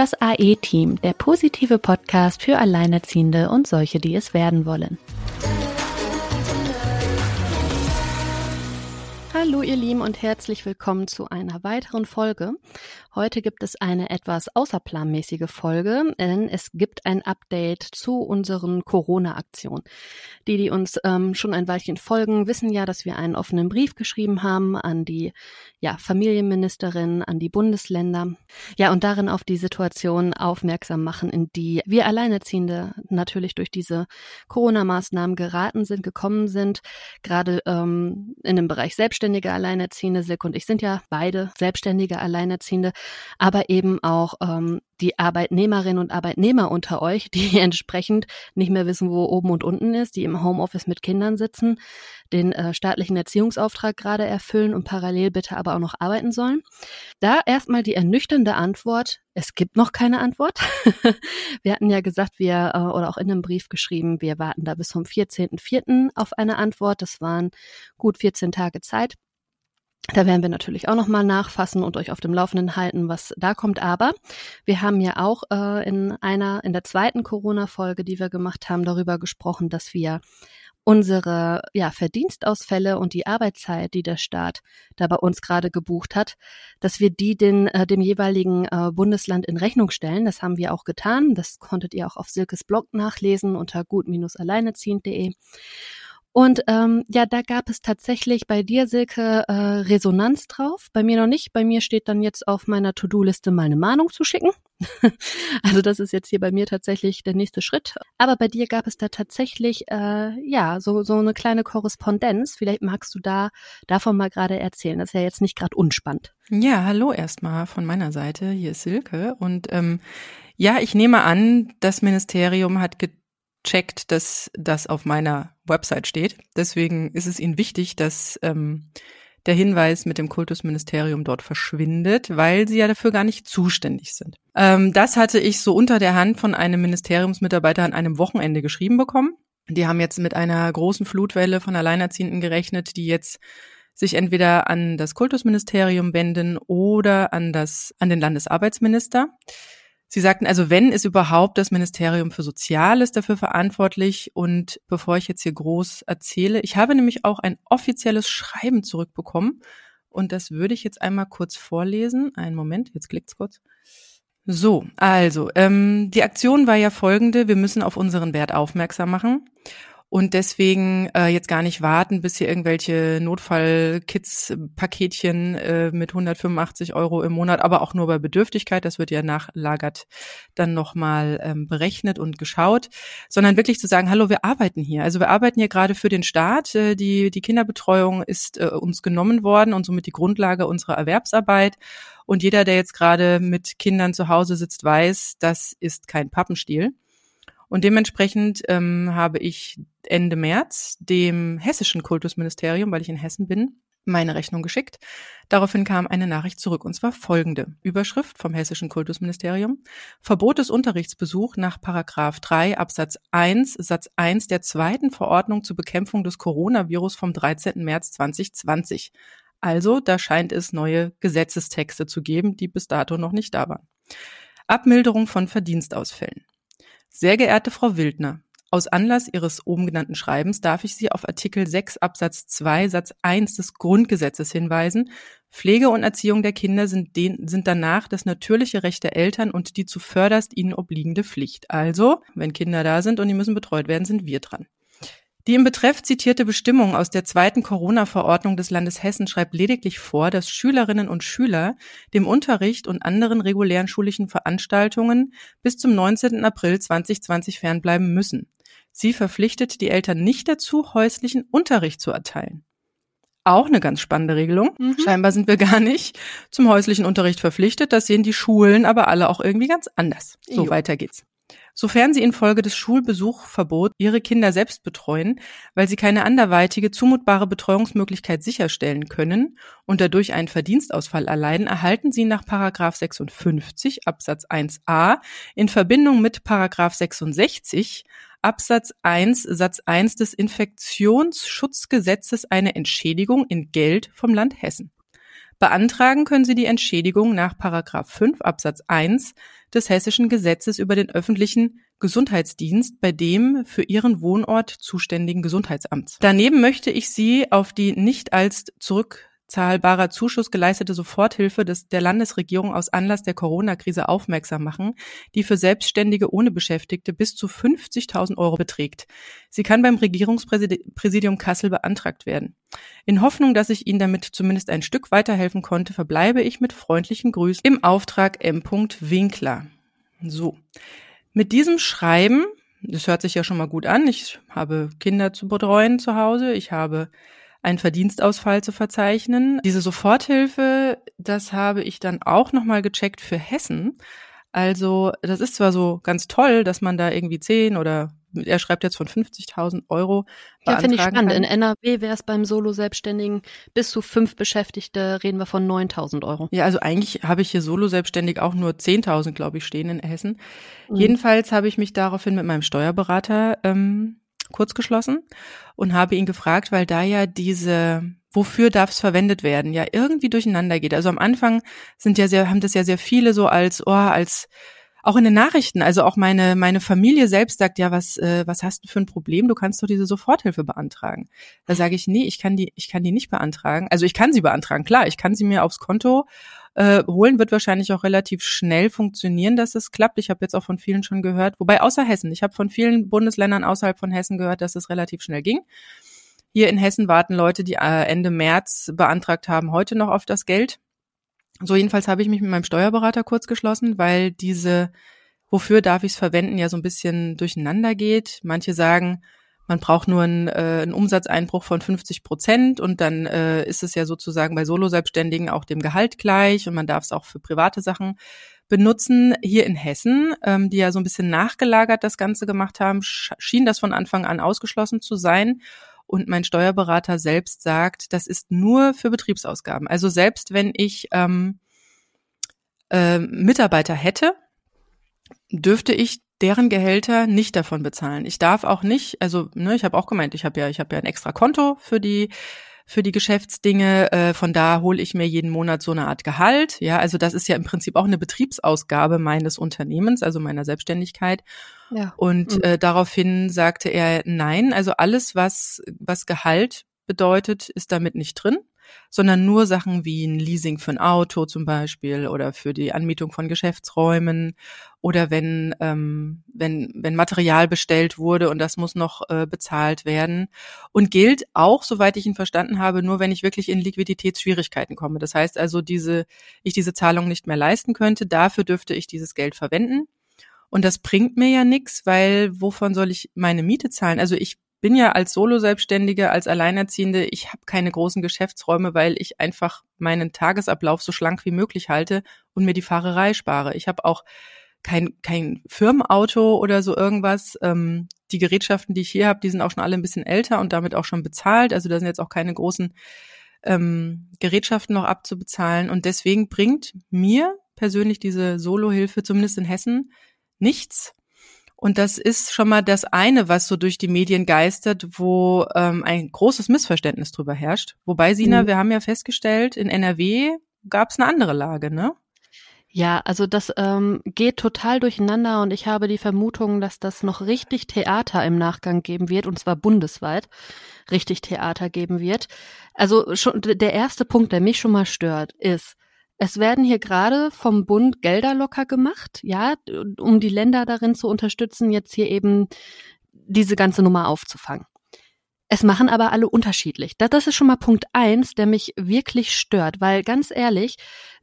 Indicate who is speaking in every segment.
Speaker 1: Das AE-Team, der positive Podcast für Alleinerziehende und solche, die es werden wollen. Hallo ihr Lieben und herzlich willkommen zu einer weiteren Folge. Heute gibt es eine etwas außerplanmäßige Folge, denn es gibt ein Update zu unseren Corona-Aktionen. Die, die uns ähm, schon ein Weilchen folgen, wissen ja, dass wir einen offenen Brief geschrieben haben an die ja, Familienministerin, an die Bundesländer. Ja, und darin auf die Situation aufmerksam machen, in die wir Alleinerziehende natürlich durch diese Corona-Maßnahmen geraten sind, gekommen sind. Gerade ähm, in dem Bereich selbstständige Alleinerziehende, Silke und ich sind ja beide selbstständige Alleinerziehende, aber eben auch ähm, die Arbeitnehmerinnen und Arbeitnehmer unter euch, die entsprechend nicht mehr wissen, wo oben und unten ist, die im Homeoffice mit Kindern sitzen, den äh, staatlichen Erziehungsauftrag gerade erfüllen und parallel bitte aber auch noch arbeiten sollen. Da erstmal die ernüchternde Antwort, es gibt noch keine Antwort. wir hatten ja gesagt, wir, äh, oder auch in einem Brief geschrieben, wir warten da bis zum 14.04. auf eine Antwort. Das waren gut 14 Tage Zeit. Da werden wir natürlich auch nochmal nachfassen und euch auf dem Laufenden halten, was da kommt. Aber wir haben ja auch äh, in einer, in der zweiten Corona-Folge, die wir gemacht haben, darüber gesprochen, dass wir unsere ja, Verdienstausfälle und die Arbeitszeit, die der Staat da bei uns gerade gebucht hat, dass wir die den, äh, dem jeweiligen äh, Bundesland in Rechnung stellen. Das haben wir auch getan. Das konntet ihr auch auf Silkes Blog nachlesen unter gut-alleinerziehend.de. Und ähm, ja, da gab es tatsächlich bei dir, Silke, äh, Resonanz drauf. Bei mir noch nicht. Bei mir steht dann jetzt auf meiner To-Do-Liste mal eine Mahnung zu schicken. also das ist jetzt hier bei mir tatsächlich der nächste Schritt. Aber bei dir gab es da tatsächlich äh, ja so so eine kleine Korrespondenz. Vielleicht magst du da davon mal gerade erzählen. Das ist ja jetzt nicht gerade unspannend.
Speaker 2: Ja, hallo erstmal von meiner Seite. Hier ist Silke und ähm, ja, ich nehme an, das Ministerium hat checkt, dass das auf meiner Website steht. Deswegen ist es ihnen wichtig, dass ähm, der Hinweis mit dem Kultusministerium dort verschwindet, weil sie ja dafür gar nicht zuständig sind. Ähm, das hatte ich so unter der Hand von einem Ministeriumsmitarbeiter an einem Wochenende geschrieben bekommen. Die haben jetzt mit einer großen Flutwelle von Alleinerziehenden gerechnet, die jetzt sich entweder an das Kultusministerium wenden oder an das, an den Landesarbeitsminister. Sie sagten also, wenn ist überhaupt das Ministerium für Soziales dafür verantwortlich. Und bevor ich jetzt hier groß erzähle, ich habe nämlich auch ein offizielles Schreiben zurückbekommen. Und das würde ich jetzt einmal kurz vorlesen. Einen Moment, jetzt klickt's kurz. So, also, ähm, die Aktion war ja folgende. Wir müssen auf unseren Wert aufmerksam machen und deswegen äh, jetzt gar nicht warten, bis hier irgendwelche Notfall-Kids-Paketchen äh, mit 185 Euro im Monat, aber auch nur bei Bedürftigkeit, das wird ja nachlagert dann nochmal ähm, berechnet und geschaut, sondern wirklich zu sagen, hallo, wir arbeiten hier. Also wir arbeiten hier gerade für den Staat. Äh, die, die Kinderbetreuung ist äh, uns genommen worden und somit die Grundlage unserer Erwerbsarbeit. Und jeder, der jetzt gerade mit Kindern zu Hause sitzt, weiß, das ist kein Pappenstiel. Und dementsprechend ähm, habe ich Ende März dem hessischen Kultusministerium, weil ich in Hessen bin, meine Rechnung geschickt. Daraufhin kam eine Nachricht zurück, und zwar folgende. Überschrift vom Hessischen Kultusministerium. Verbot des Unterrichtsbesuchs nach Paragraph 3 Absatz 1 Satz 1 der zweiten Verordnung zur Bekämpfung des Coronavirus vom 13. März 2020. Also, da scheint es neue Gesetzestexte zu geben, die bis dato noch nicht da waren. Abmilderung von Verdienstausfällen. Sehr geehrte Frau Wildner, aus Anlass Ihres oben genannten Schreibens darf ich Sie auf Artikel 6 Absatz 2 Satz 1 des Grundgesetzes hinweisen. Pflege und Erziehung der Kinder sind, den, sind danach das natürliche Recht der Eltern und die zuvörderst ihnen obliegende Pflicht. Also, wenn Kinder da sind und die müssen betreut werden, sind wir dran. Die im Betreff zitierte Bestimmung aus der zweiten Corona-Verordnung des Landes Hessen schreibt lediglich vor, dass Schülerinnen und Schüler dem Unterricht und anderen regulären schulischen Veranstaltungen bis zum 19. April 2020 fernbleiben müssen. Sie verpflichtet die Eltern nicht dazu, häuslichen Unterricht zu erteilen. Auch eine ganz spannende Regelung. Mhm. Scheinbar sind wir gar nicht zum häuslichen Unterricht verpflichtet. Das sehen die Schulen aber alle auch irgendwie ganz anders. So jo. weiter geht's. Sofern sie infolge des Schulbesuchverbots ihre Kinder selbst betreuen, weil sie keine anderweitige zumutbare Betreuungsmöglichkeit sicherstellen können und dadurch einen Verdienstausfall erleiden, erhalten sie nach Paragraph 56 Absatz 1a in Verbindung mit Paragraph 66 Absatz 1 Satz 1 des Infektionsschutzgesetzes eine Entschädigung in Geld vom Land Hessen. Beantragen können Sie die Entschädigung nach Paragraph 5 Absatz 1 des Hessischen Gesetzes über den öffentlichen Gesundheitsdienst bei dem für Ihren Wohnort zuständigen Gesundheitsamts. Daneben möchte ich Sie auf die nicht als zurück zahlbarer Zuschuss geleistete Soforthilfe des, der Landesregierung aus Anlass der Corona-Krise aufmerksam machen, die für Selbstständige ohne Beschäftigte bis zu 50.000 Euro beträgt. Sie kann beim Regierungspräsidium Kassel beantragt werden. In Hoffnung, dass ich Ihnen damit zumindest ein Stück weiterhelfen konnte, verbleibe ich mit freundlichen Grüßen im Auftrag M. Winkler. So. Mit diesem Schreiben, das hört sich ja schon mal gut an, ich habe Kinder zu betreuen zu Hause, ich habe einen Verdienstausfall zu verzeichnen. Diese Soforthilfe, das habe ich dann auch nochmal gecheckt für Hessen. Also das ist zwar so ganz toll, dass man da irgendwie 10 oder er schreibt jetzt von 50.000 Euro.
Speaker 1: Ja, finde ich spannend. Kann. In NRW wäre es beim Solo-Selbstständigen bis zu fünf Beschäftigte reden wir von 9.000 Euro.
Speaker 2: Ja, also eigentlich habe ich hier Solo-Selbstständig auch nur 10.000, glaube ich, stehen in Hessen. Mhm. Jedenfalls habe ich mich daraufhin mit meinem Steuerberater ähm, kurz geschlossen und habe ihn gefragt, weil da ja diese wofür darf es verwendet werden, ja irgendwie durcheinander geht. Also am Anfang sind ja sehr, haben das ja sehr viele so als, oh, als auch in den Nachrichten, also auch meine meine Familie selbst sagt ja, was äh, was hast du für ein Problem? Du kannst doch diese Soforthilfe beantragen. Da sage ich, nee, ich kann die ich kann die nicht beantragen. Also ich kann sie beantragen, klar, ich kann sie mir aufs Konto äh, holen, wird wahrscheinlich auch relativ schnell funktionieren, dass es klappt. Ich habe jetzt auch von vielen schon gehört, wobei außer Hessen, ich habe von vielen Bundesländern außerhalb von Hessen gehört, dass es relativ schnell ging. Hier in Hessen warten Leute, die äh, Ende März beantragt haben, heute noch auf das Geld. So jedenfalls habe ich mich mit meinem Steuerberater kurz geschlossen, weil diese, wofür darf ich es verwenden, ja so ein bisschen durcheinander geht. Manche sagen, man braucht nur einen, äh, einen Umsatzeinbruch von 50 Prozent und dann äh, ist es ja sozusagen bei Solo-Selbstständigen auch dem Gehalt gleich und man darf es auch für private Sachen benutzen. Hier in Hessen, ähm, die ja so ein bisschen nachgelagert das Ganze gemacht haben, schien das von Anfang an ausgeschlossen zu sein. Und mein Steuerberater selbst sagt, das ist nur für Betriebsausgaben. Also selbst wenn ich ähm, äh, Mitarbeiter hätte, dürfte ich deren Gehälter nicht davon bezahlen. Ich darf auch nicht, also ne, ich habe auch gemeint, ich habe ja, ich habe ja ein extra Konto für die für die Geschäftsdinge. Äh, von da hole ich mir jeden Monat so eine Art Gehalt. Ja, also das ist ja im Prinzip auch eine Betriebsausgabe meines Unternehmens, also meiner Selbstständigkeit. Ja. Und mhm. äh, daraufhin sagte er, nein, also alles, was, was Gehalt bedeutet, ist damit nicht drin, sondern nur Sachen wie ein Leasing für ein Auto zum Beispiel oder für die Anmietung von Geschäftsräumen oder wenn, ähm, wenn, wenn Material bestellt wurde und das muss noch äh, bezahlt werden. Und gilt auch, soweit ich ihn verstanden habe, nur wenn ich wirklich in Liquiditätsschwierigkeiten komme. Das heißt also, diese, ich diese Zahlung nicht mehr leisten könnte, dafür dürfte ich dieses Geld verwenden. Und das bringt mir ja nichts, weil wovon soll ich meine Miete zahlen? Also ich bin ja als Solo-Selbstständige, als Alleinerziehende, ich habe keine großen Geschäftsräume, weil ich einfach meinen Tagesablauf so schlank wie möglich halte und mir die Fahrerei spare. Ich habe auch kein, kein Firmenauto oder so irgendwas. Ähm, die Gerätschaften, die ich hier habe, die sind auch schon alle ein bisschen älter und damit auch schon bezahlt. Also da sind jetzt auch keine großen ähm, Gerätschaften noch abzubezahlen. Und deswegen bringt mir persönlich diese Solo-Hilfe, zumindest in Hessen, nichts. Und das ist schon mal das eine, was so durch die Medien geistert, wo ähm, ein großes Missverständnis drüber herrscht. Wobei, Sina, mhm. wir haben ja festgestellt, in NRW gab es eine andere Lage, ne?
Speaker 1: Ja, also das ähm, geht total durcheinander und ich habe die Vermutung, dass das noch richtig Theater im Nachgang geben wird, und zwar bundesweit richtig Theater geben wird. Also schon der erste Punkt, der mich schon mal stört, ist, es werden hier gerade vom Bund Gelder locker gemacht, ja, um die Länder darin zu unterstützen, jetzt hier eben diese ganze Nummer aufzufangen. Es machen aber alle unterschiedlich. Das ist schon mal Punkt eins, der mich wirklich stört, weil ganz ehrlich,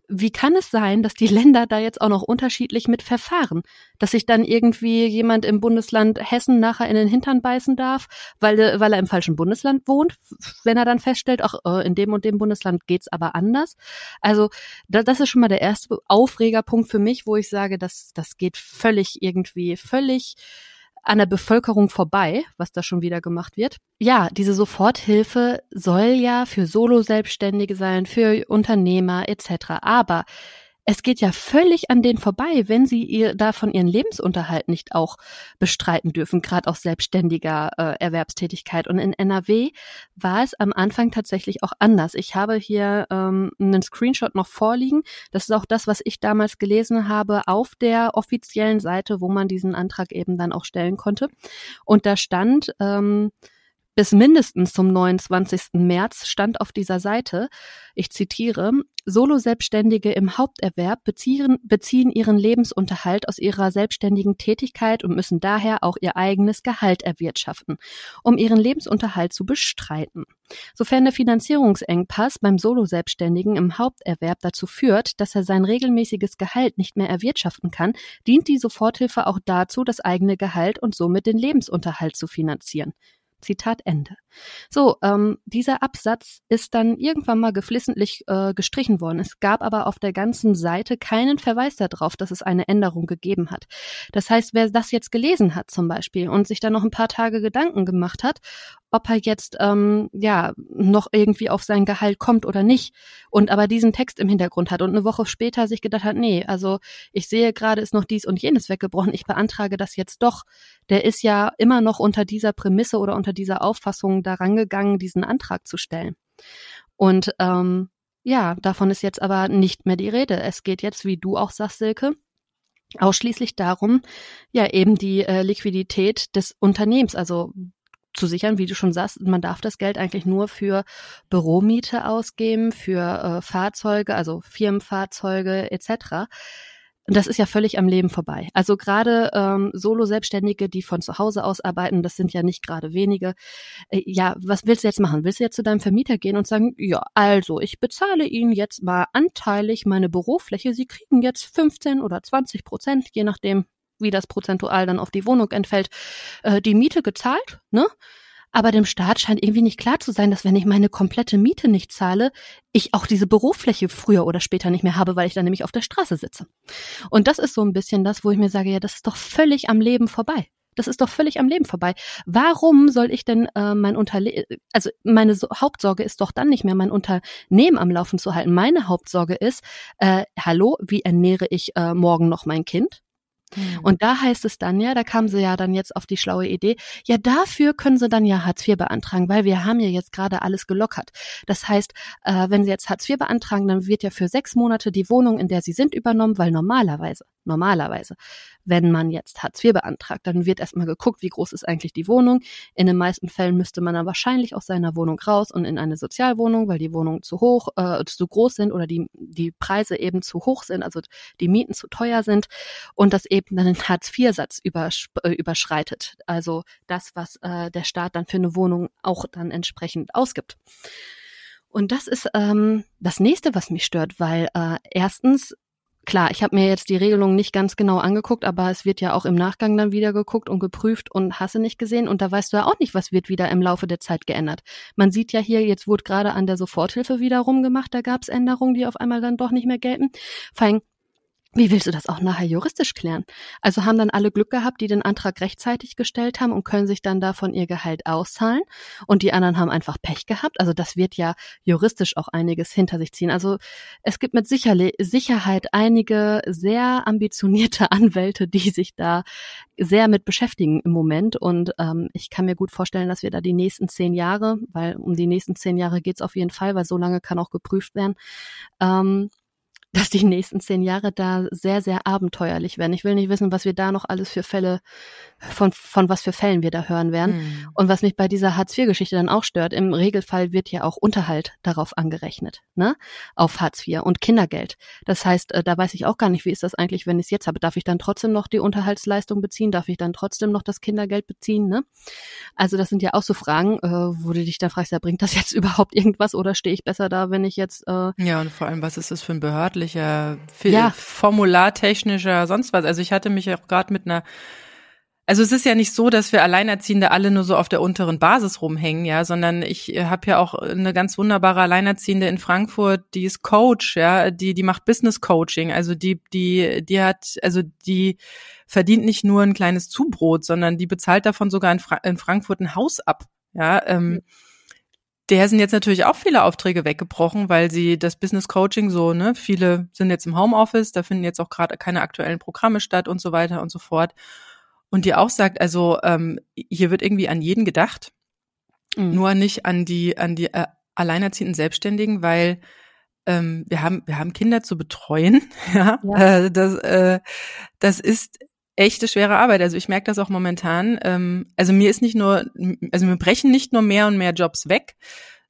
Speaker 1: wie kann es sein, dass die Länder da jetzt auch noch unterschiedlich mit verfahren? Dass sich dann irgendwie jemand im Bundesland Hessen nachher in den Hintern beißen darf, weil, weil er im falschen Bundesland wohnt, wenn er dann feststellt, auch äh, in dem und dem Bundesland geht's aber anders. Also da, das ist schon mal der erste Aufregerpunkt für mich, wo ich sage, das, das geht völlig irgendwie, völlig an der Bevölkerung vorbei, was da schon wieder gemacht wird. Ja, diese Soforthilfe soll ja für Solo-Selbstständige sein, für Unternehmer etc. Aber es geht ja völlig an denen vorbei, wenn sie ihr davon ihren Lebensunterhalt nicht auch bestreiten dürfen, gerade aus selbstständiger äh, Erwerbstätigkeit. Und in NRW war es am Anfang tatsächlich auch anders. Ich habe hier ähm, einen Screenshot noch vorliegen. Das ist auch das, was ich damals gelesen habe auf der offiziellen Seite, wo man diesen Antrag eben dann auch stellen konnte. Und da stand, ähm, bis mindestens zum 29. März stand auf dieser Seite, ich zitiere, Solo-Selbstständige im Haupterwerb beziehen, beziehen ihren Lebensunterhalt aus ihrer selbstständigen Tätigkeit und müssen daher auch ihr eigenes Gehalt erwirtschaften, um ihren Lebensunterhalt zu bestreiten. Sofern der Finanzierungsengpass beim Solo-Selbstständigen im Haupterwerb dazu führt, dass er sein regelmäßiges Gehalt nicht mehr erwirtschaften kann, dient die Soforthilfe auch dazu, das eigene Gehalt und somit den Lebensunterhalt zu finanzieren. Zitat Ende. So, ähm, dieser Absatz ist dann irgendwann mal geflissentlich äh, gestrichen worden. Es gab aber auf der ganzen Seite keinen Verweis darauf, dass es eine Änderung gegeben hat. Das heißt, wer das jetzt gelesen hat zum Beispiel und sich dann noch ein paar Tage Gedanken gemacht hat, ob er jetzt ähm, ja noch irgendwie auf sein Gehalt kommt oder nicht und aber diesen Text im Hintergrund hat und eine Woche später sich gedacht hat, nee, also ich sehe gerade ist noch dies und jenes weggebrochen, ich beantrage das jetzt doch. Der ist ja immer noch unter dieser Prämisse oder unter dieser Auffassung daran gegangen, diesen Antrag zu stellen. Und ähm, ja, davon ist jetzt aber nicht mehr die Rede. Es geht jetzt, wie du auch sagst, Silke, ausschließlich darum, ja eben die äh, Liquidität des Unternehmens, also zu sichern, wie du schon sagst, man darf das Geld eigentlich nur für Büromiete ausgeben, für äh, Fahrzeuge, also Firmenfahrzeuge etc. Und das ist ja völlig am Leben vorbei. Also gerade ähm, Solo-Selbstständige, die von zu Hause aus arbeiten, das sind ja nicht gerade wenige. Äh, ja, was willst du jetzt machen? Willst du jetzt zu deinem Vermieter gehen und sagen, ja, also ich bezahle Ihnen jetzt mal anteilig meine Bürofläche. Sie kriegen jetzt 15 oder 20 Prozent, je nachdem, wie das prozentual dann auf die Wohnung entfällt, äh, die Miete gezahlt, ne? Aber dem Staat scheint irgendwie nicht klar zu sein, dass wenn ich meine komplette Miete nicht zahle, ich auch diese Bürofläche früher oder später nicht mehr habe, weil ich dann nämlich auf der Straße sitze. Und das ist so ein bisschen das, wo ich mir sage, ja, das ist doch völlig am Leben vorbei. Das ist doch völlig am Leben vorbei. Warum soll ich denn äh, mein Unterle also meine so Hauptsorge ist doch dann nicht mehr mein Unternehmen am Laufen zu halten. Meine Hauptsorge ist, äh, hallo, wie ernähre ich äh, morgen noch mein Kind? Mhm. Und da heißt es dann ja, da kam sie ja dann jetzt auf die schlaue Idee, ja, dafür können sie dann ja Hartz IV beantragen, weil wir haben ja jetzt gerade alles gelockert. Das heißt, äh, wenn sie jetzt Hartz IV beantragen, dann wird ja für sechs Monate die Wohnung, in der sie sind, übernommen, weil normalerweise normalerweise. Wenn man jetzt Hartz IV beantragt, dann wird erstmal geguckt, wie groß ist eigentlich die Wohnung. In den meisten Fällen müsste man dann wahrscheinlich aus seiner Wohnung raus und in eine Sozialwohnung, weil die Wohnungen zu hoch, äh, zu groß sind oder die, die Preise eben zu hoch sind, also die Mieten zu teuer sind und das eben dann den Hartz-IV-Satz äh, überschreitet. Also das, was äh, der Staat dann für eine Wohnung auch dann entsprechend ausgibt. Und das ist ähm, das nächste, was mich stört, weil äh, erstens klar, ich habe mir jetzt die Regelung nicht ganz genau angeguckt, aber es wird ja auch im Nachgang dann wieder geguckt und geprüft und hasse nicht gesehen. Und da weißt du ja auch nicht, was wird wieder im Laufe der Zeit geändert. Man sieht ja hier, jetzt wurde gerade an der Soforthilfe wieder rumgemacht, da gab es Änderungen, die auf einmal dann doch nicht mehr gelten. Vor allem, wie willst du das auch nachher juristisch klären? Also haben dann alle Glück gehabt, die den Antrag rechtzeitig gestellt haben und können sich dann davon ihr Gehalt auszahlen und die anderen haben einfach Pech gehabt. Also das wird ja juristisch auch einiges hinter sich ziehen. Also es gibt mit Sicherheit einige sehr ambitionierte Anwälte, die sich da sehr mit beschäftigen im Moment und ähm, ich kann mir gut vorstellen, dass wir da die nächsten zehn Jahre, weil um die nächsten zehn Jahre geht's auf jeden Fall, weil so lange kann auch geprüft werden, ähm, dass die nächsten zehn Jahre da sehr, sehr abenteuerlich werden. Ich will nicht wissen, was wir da noch alles für Fälle, von, von was für Fällen wir da hören werden. Mhm. Und was mich bei dieser Hartz-IV-Geschichte dann auch stört, im Regelfall wird ja auch Unterhalt darauf angerechnet, ne? Auf Hartz IV und Kindergeld. Das heißt, äh, da weiß ich auch gar nicht, wie ist das eigentlich, wenn ich es jetzt habe. Darf ich dann trotzdem noch die Unterhaltsleistung beziehen? Darf ich dann trotzdem noch das Kindergeld beziehen, ne? Also das sind ja auch so Fragen, äh, wo du dich da fragst, ja, bringt das jetzt überhaupt irgendwas oder stehe ich besser da, wenn ich jetzt äh,
Speaker 2: Ja, und vor allem, was ist das für ein behördlich wissenschaftlicher, ja. formulartechnischer, sonst was. Also ich hatte mich auch gerade mit einer also es ist ja nicht so, dass wir Alleinerziehende alle nur so auf der unteren Basis rumhängen, ja, sondern ich äh, habe ja auch eine ganz wunderbare Alleinerziehende in Frankfurt, die ist Coach, ja, die die macht Business Coaching, also die die die hat also die verdient nicht nur ein kleines Zubrot, sondern die bezahlt davon sogar in, Fra in Frankfurt ein Haus ab, ja. Ähm, der sind jetzt natürlich auch viele Aufträge weggebrochen, weil sie das Business Coaching so, ne, viele sind jetzt im Homeoffice, da finden jetzt auch gerade keine aktuellen Programme statt und so weiter und so fort. Und die auch sagt, also ähm, hier wird irgendwie an jeden gedacht, mhm. nur nicht an die an die äh, alleinerziehenden Selbstständigen, weil ähm, wir haben wir haben Kinder zu betreuen. ja, ja. Äh, das äh, das ist echte schwere Arbeit. Also ich merke das auch momentan. Ähm, also mir ist nicht nur, also mir brechen nicht nur mehr und mehr Jobs weg,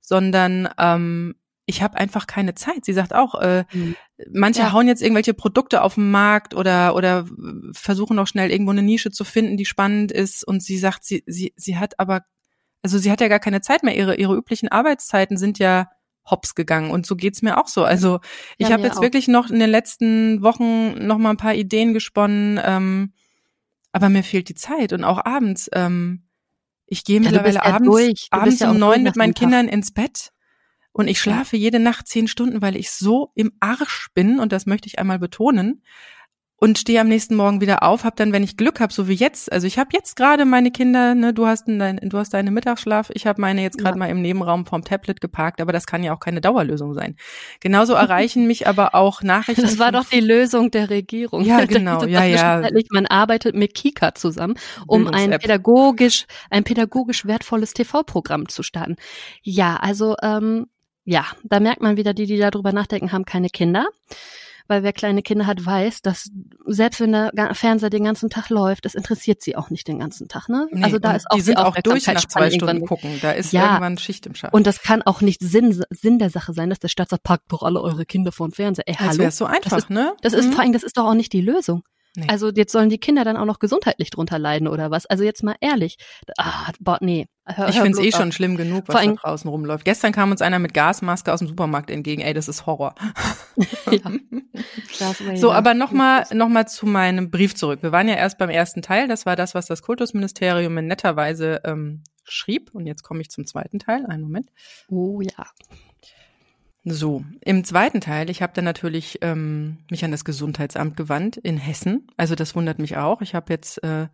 Speaker 2: sondern ähm, ich habe einfach keine Zeit. Sie sagt auch, äh, mhm. manche ja. hauen jetzt irgendwelche Produkte auf den Markt oder oder versuchen noch schnell irgendwo eine Nische zu finden, die spannend ist. Und sie sagt, sie sie sie hat aber, also sie hat ja gar keine Zeit mehr. Ihre ihre üblichen Arbeitszeiten sind ja hops gegangen und so geht's mir auch so. Also ich ja, habe jetzt auch. wirklich noch in den letzten Wochen noch mal ein paar Ideen gesponnen, ähm, aber mir fehlt die Zeit und auch abends. Ähm, ich gehe ja, mittlerweile abends, abends um neun mit meinen Kindern ins Bett und ich schlafe jede Nacht zehn Stunden, weil ich so im Arsch bin und das möchte ich einmal betonen und stehe am nächsten Morgen wieder auf, habe dann, wenn ich Glück habe, so wie jetzt, also ich habe jetzt gerade meine Kinder, ne, du hast dein, du hast deine Mittagsschlaf, ich habe meine jetzt gerade ja. mal im Nebenraum vom Tablet geparkt, aber das kann ja auch keine Dauerlösung sein. Genauso erreichen mich aber auch Nachrichten.
Speaker 1: Das war doch die Lösung der Regierung.
Speaker 2: Ja, genau, ja, ja.
Speaker 1: Man arbeitet mit Kika zusammen, um ein pädagogisch, ein pädagogisch wertvolles TV-Programm zu starten. Ja, also ähm, ja, da merkt man wieder, die, die darüber nachdenken, haben keine Kinder weil wer kleine Kinder hat, weiß, dass selbst wenn der Fernseher den ganzen Tag läuft, das interessiert sie auch nicht den ganzen Tag. Ne?
Speaker 2: Nee, also da ist auch die sind auch durch nach zwei Stunden gucken. Da ist ja, irgendwann Schicht im Schatten.
Speaker 1: Und das kann auch nicht Sinn, Sinn der Sache sein, dass der Staat sagt, packt doch alle eure Kinder vor den Fernseher. Ey, hallo.
Speaker 2: Das so einfach,
Speaker 1: das ist,
Speaker 2: ne?
Speaker 1: Das ist mhm. vor allem, das ist doch auch nicht die Lösung. Nee. Also jetzt sollen die Kinder dann auch noch gesundheitlich drunter leiden oder was? Also jetzt mal ehrlich. Ah, boah, nee.
Speaker 2: Hör, ich finde es eh auf. schon schlimm genug, was da draußen rumläuft. Gestern kam uns einer mit Gasmaske aus dem Supermarkt entgegen. Ey, das ist Horror. ja. so, aber nochmal noch mal zu meinem Brief zurück. Wir waren ja erst beim ersten Teil. Das war das, was das Kultusministerium in netter Weise ähm, schrieb. Und jetzt komme ich zum zweiten Teil. Einen Moment.
Speaker 1: Oh ja.
Speaker 2: So, im zweiten Teil, ich habe dann natürlich ähm, mich an das Gesundheitsamt gewandt in Hessen. Also das wundert mich auch. Ich habe jetzt äh,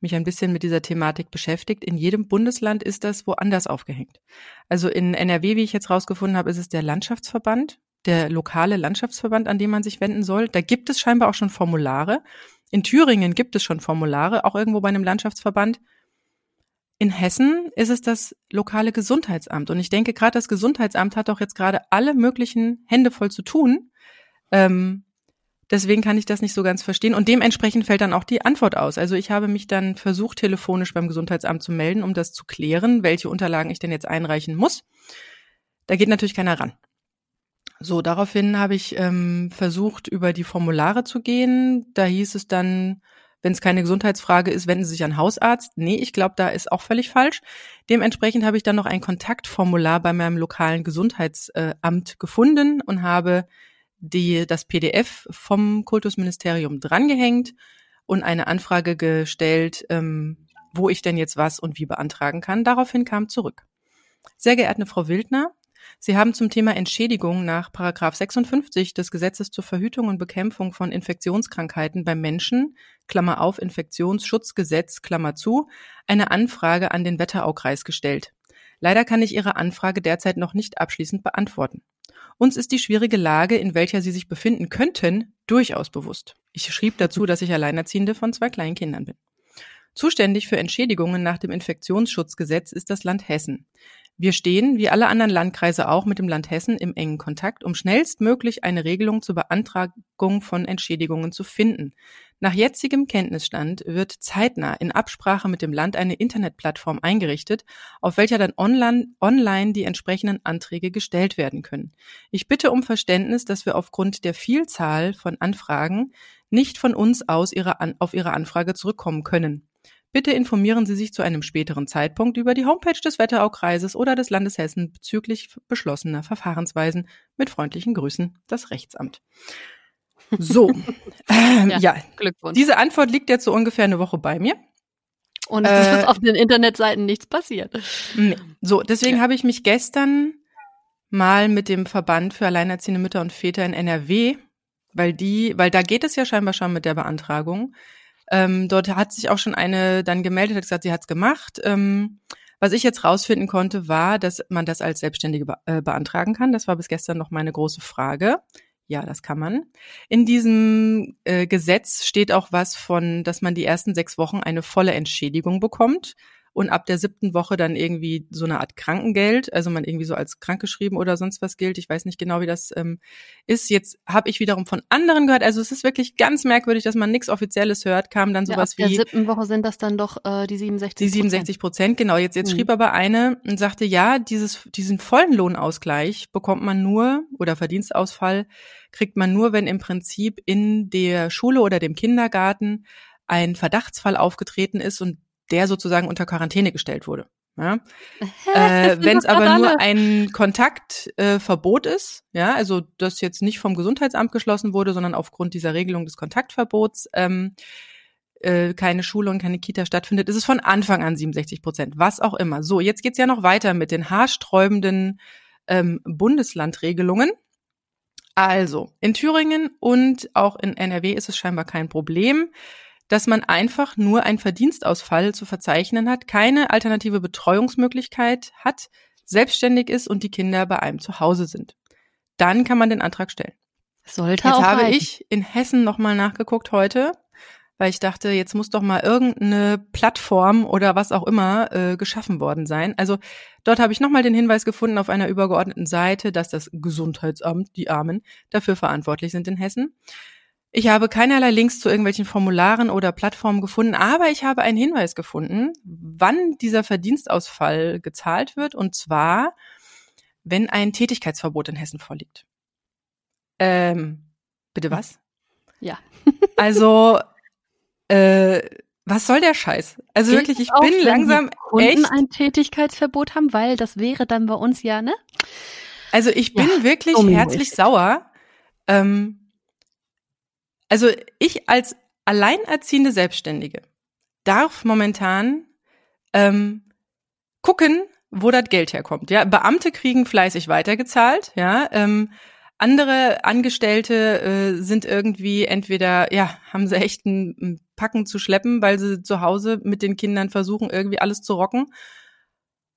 Speaker 2: mich ein bisschen mit dieser Thematik beschäftigt. In jedem Bundesland ist das woanders aufgehängt. Also in NRW, wie ich jetzt rausgefunden habe, ist es der Landschaftsverband, der lokale Landschaftsverband, an dem man sich wenden soll. Da gibt es scheinbar auch schon Formulare. In Thüringen gibt es schon Formulare, auch irgendwo bei einem Landschaftsverband. In Hessen ist es das lokale Gesundheitsamt. Und ich denke, gerade das Gesundheitsamt hat doch jetzt gerade alle möglichen Hände voll zu tun. Ähm, deswegen kann ich das nicht so ganz verstehen. Und dementsprechend fällt dann auch die Antwort aus. Also ich habe mich dann versucht, telefonisch beim Gesundheitsamt zu melden, um das zu klären, welche Unterlagen ich denn jetzt einreichen muss. Da geht natürlich keiner ran. So, daraufhin habe ich ähm, versucht, über die Formulare zu gehen. Da hieß es dann, wenn es keine Gesundheitsfrage ist, wenden Sie sich an Hausarzt. Nee, ich glaube, da ist auch völlig falsch. Dementsprechend habe ich dann noch ein Kontaktformular bei meinem lokalen Gesundheitsamt gefunden und habe die, das PDF vom Kultusministerium drangehängt und eine Anfrage gestellt, ähm, wo ich denn jetzt was und wie beantragen kann. Daraufhin kam zurück. Sehr geehrte Frau Wildner, Sie haben zum Thema Entschädigung nach Paragraph 56 des Gesetzes zur Verhütung und Bekämpfung von Infektionskrankheiten beim Menschen, Klammer auf Infektionsschutzgesetz, Klammer zu, eine Anfrage an den Wetteraukreis gestellt. Leider kann ich Ihre Anfrage derzeit noch nicht abschließend beantworten. Uns ist die schwierige Lage, in welcher Sie sich befinden könnten, durchaus bewusst. Ich schrieb dazu, dass ich Alleinerziehende von zwei kleinen Kindern bin. Zuständig für Entschädigungen nach dem Infektionsschutzgesetz ist das Land Hessen. Wir stehen, wie alle anderen Landkreise auch, mit dem Land Hessen im engen Kontakt, um schnellstmöglich eine Regelung zur Beantragung von Entschädigungen zu finden. Nach jetzigem Kenntnisstand wird zeitnah in Absprache mit dem Land eine Internetplattform eingerichtet, auf welcher dann online, online die entsprechenden Anträge gestellt werden können. Ich bitte um Verständnis, dass wir aufgrund der Vielzahl von Anfragen nicht von uns aus ihre, auf Ihre Anfrage zurückkommen können. Bitte informieren Sie sich zu einem späteren Zeitpunkt über die Homepage des Wetteraukreises oder des Landes Hessen bezüglich beschlossener Verfahrensweisen. Mit freundlichen Grüßen, das Rechtsamt. So, ähm, ja, ja, Glückwunsch. Diese Antwort liegt jetzt so ungefähr eine Woche bei mir.
Speaker 1: Und es äh, ist auf den Internetseiten nichts passiert.
Speaker 2: Nee. So, deswegen ja. habe ich mich gestern mal mit dem Verband für alleinerziehende Mütter und Väter in NRW, weil die, weil da geht es ja scheinbar schon mit der Beantragung, ähm, dort hat sich auch schon eine dann gemeldet, hat gesagt, sie hat's gemacht. Ähm, Was ich jetzt rausfinden konnte, war, dass man das als Selbstständige be äh, beantragen kann. Das war bis gestern noch meine große Frage. Ja, das kann man. In diesem äh, Gesetz steht auch was von, dass man die ersten sechs Wochen eine volle Entschädigung bekommt und ab der siebten Woche dann irgendwie so eine Art Krankengeld, also man irgendwie so als krankgeschrieben oder sonst was gilt. Ich weiß nicht genau, wie das ähm, ist. Jetzt habe ich wiederum von anderen gehört. Also es ist wirklich ganz merkwürdig, dass man nichts Offizielles hört. Kam dann sowas
Speaker 1: ja, ab
Speaker 2: wie
Speaker 1: der siebten Woche sind das dann doch äh, die 67
Speaker 2: die 67 Prozent. Genau. Jetzt jetzt mhm. schrieb aber eine und sagte, ja, dieses diesen vollen Lohnausgleich bekommt man nur oder Verdienstausfall kriegt man nur, wenn im Prinzip in der Schule oder dem Kindergarten ein Verdachtsfall aufgetreten ist und der sozusagen unter Quarantäne gestellt wurde. Ja. äh, Wenn es aber nur ein Kontaktverbot äh, ist, ja, also das jetzt nicht vom Gesundheitsamt geschlossen wurde, sondern aufgrund dieser Regelung des Kontaktverbots ähm, äh, keine Schule und keine Kita stattfindet, ist es von Anfang an 67 Prozent, was auch immer. So, jetzt geht's ja noch weiter mit den haarsträubenden ähm, Bundeslandregelungen. Also, in Thüringen und auch in NRW ist es scheinbar kein Problem dass man einfach nur einen Verdienstausfall zu verzeichnen hat, keine alternative Betreuungsmöglichkeit hat, selbstständig ist und die Kinder bei einem zu Hause sind. Dann kann man den Antrag stellen.
Speaker 1: Sollte
Speaker 2: jetzt
Speaker 1: auch
Speaker 2: habe
Speaker 1: reichen.
Speaker 2: ich in Hessen nochmal nachgeguckt heute, weil ich dachte, jetzt muss doch mal irgendeine Plattform oder was auch immer äh, geschaffen worden sein. Also dort habe ich nochmal den Hinweis gefunden auf einer übergeordneten Seite, dass das Gesundheitsamt, die Armen, dafür verantwortlich sind in Hessen. Ich habe keinerlei Links zu irgendwelchen Formularen oder Plattformen gefunden, aber ich habe einen Hinweis gefunden, wann dieser Verdienstausfall gezahlt wird, und zwar, wenn ein Tätigkeitsverbot in Hessen vorliegt. Ähm, bitte was?
Speaker 1: Ja.
Speaker 2: Also, äh, was soll der Scheiß? Also
Speaker 1: Gilt
Speaker 2: wirklich, ich
Speaker 1: auch,
Speaker 2: bin langsam
Speaker 1: Kunden
Speaker 2: echt.
Speaker 1: ein Tätigkeitsverbot haben, weil das wäre dann bei uns ja, ne?
Speaker 2: Also ich bin
Speaker 1: Ja,
Speaker 2: wirklich herzlich sauer. Ähm, also ich als alleinerziehende Selbstständige darf momentan ähm, gucken, wo das Geld herkommt. Ja, Beamte kriegen fleißig weitergezahlt. Ja, ähm, andere Angestellte äh, sind irgendwie entweder ja haben sie echt ein, Packen zu schleppen, weil sie zu Hause mit den Kindern versuchen irgendwie alles zu rocken.